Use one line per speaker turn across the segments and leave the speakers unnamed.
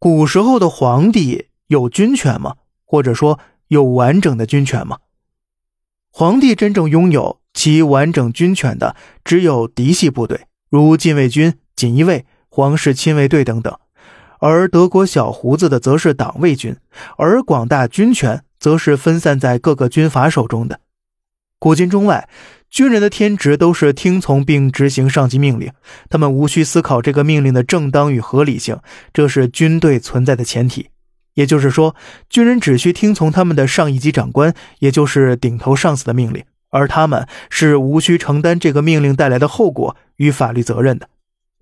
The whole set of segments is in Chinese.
古时候的皇帝有军权吗？或者说有完整的军权吗？皇帝真正拥有其完整军权的，只有嫡系部队，如禁卫军、锦衣卫、皇室亲卫队等等；而德国小胡子的则是党卫军，而广大军权则是分散在各个军阀手中的。古今中外，军人的天职都是听从并执行上级命令，他们无需思考这个命令的正当与合理性，这是军队存在的前提。也就是说，军人只需听从他们的上一级长官，也就是顶头上司的命令，而他们是无需承担这个命令带来的后果与法律责任的。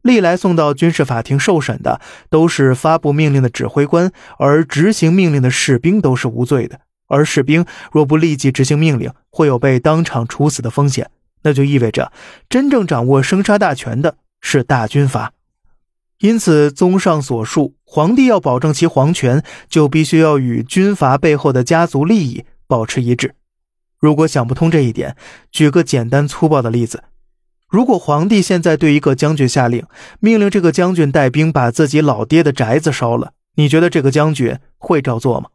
历来送到军事法庭受审的都是发布命令的指挥官，而执行命令的士兵都是无罪的。而士兵若不立即执行命令，会有被当场处死的风险。那就意味着，真正掌握生杀大权的是大军阀。因此，综上所述，皇帝要保证其皇权，就必须要与军阀背后的家族利益保持一致。如果想不通这一点，举个简单粗暴的例子：如果皇帝现在对一个将军下令，命令这个将军带兵把自己老爹的宅子烧了，你觉得这个将军会照做吗？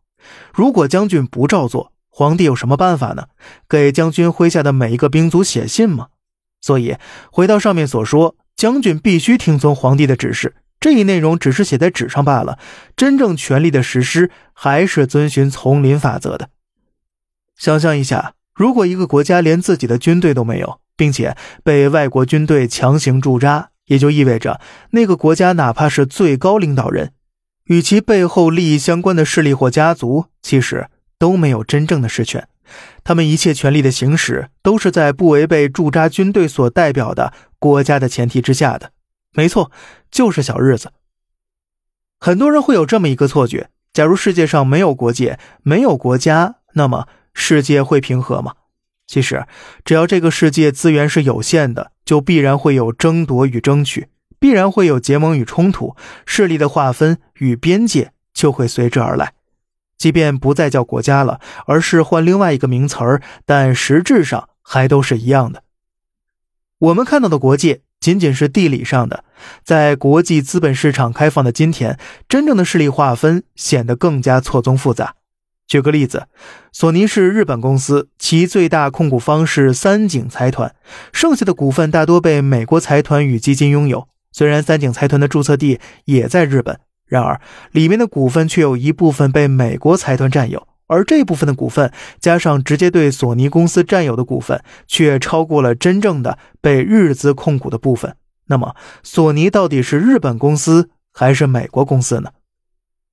如果将军不照做，皇帝有什么办法呢？给将军麾下的每一个兵卒写信吗？所以，回到上面所说。将军必须听从皇帝的指示，这一内容只是写在纸上罢了。真正权力的实施还是遵循丛林法则的。想象一下，如果一个国家连自己的军队都没有，并且被外国军队强行驻扎，也就意味着那个国家哪怕是最高领导人，与其背后利益相关的势力或家族，其实都没有真正的实权。他们一切权力的行使，都是在不违背驻扎军队所代表的国家的前提之下的。没错，就是小日子。很多人会有这么一个错觉：假如世界上没有国界、没有国家，那么世界会平和吗？其实，只要这个世界资源是有限的，就必然会有争夺与争取，必然会有结盟与冲突，势力的划分与边界就会随之而来。即便不再叫国家了，而是换另外一个名词儿，但实质上还都是一样的。我们看到的国界仅仅是地理上的，在国际资本市场开放的今天，真正的势力划分显得更加错综复杂。举个例子，索尼是日本公司，其最大控股方是三井财团，剩下的股份大多被美国财团与基金拥有。虽然三井财团的注册地也在日本。然而，里面的股份却有一部分被美国财团占有，而这部分的股份加上直接对索尼公司占有的股份，却超过了真正的被日资控股的部分。那么，索尼到底是日本公司还是美国公司呢？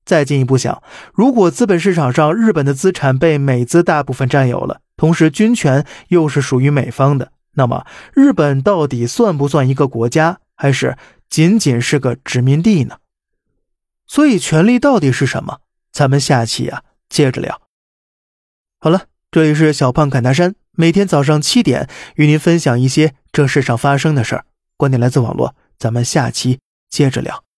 再进一步想，如果资本市场上日本的资产被美资大部分占有了，同时军权又是属于美方的，那么日本到底算不算一个国家，还是仅仅是个殖民地呢？所以，权力到底是什么？咱们下期啊接着聊。好了，这里是小胖侃大山，每天早上七点与您分享一些这世上发生的事儿，观点来自网络。咱们下期接着聊。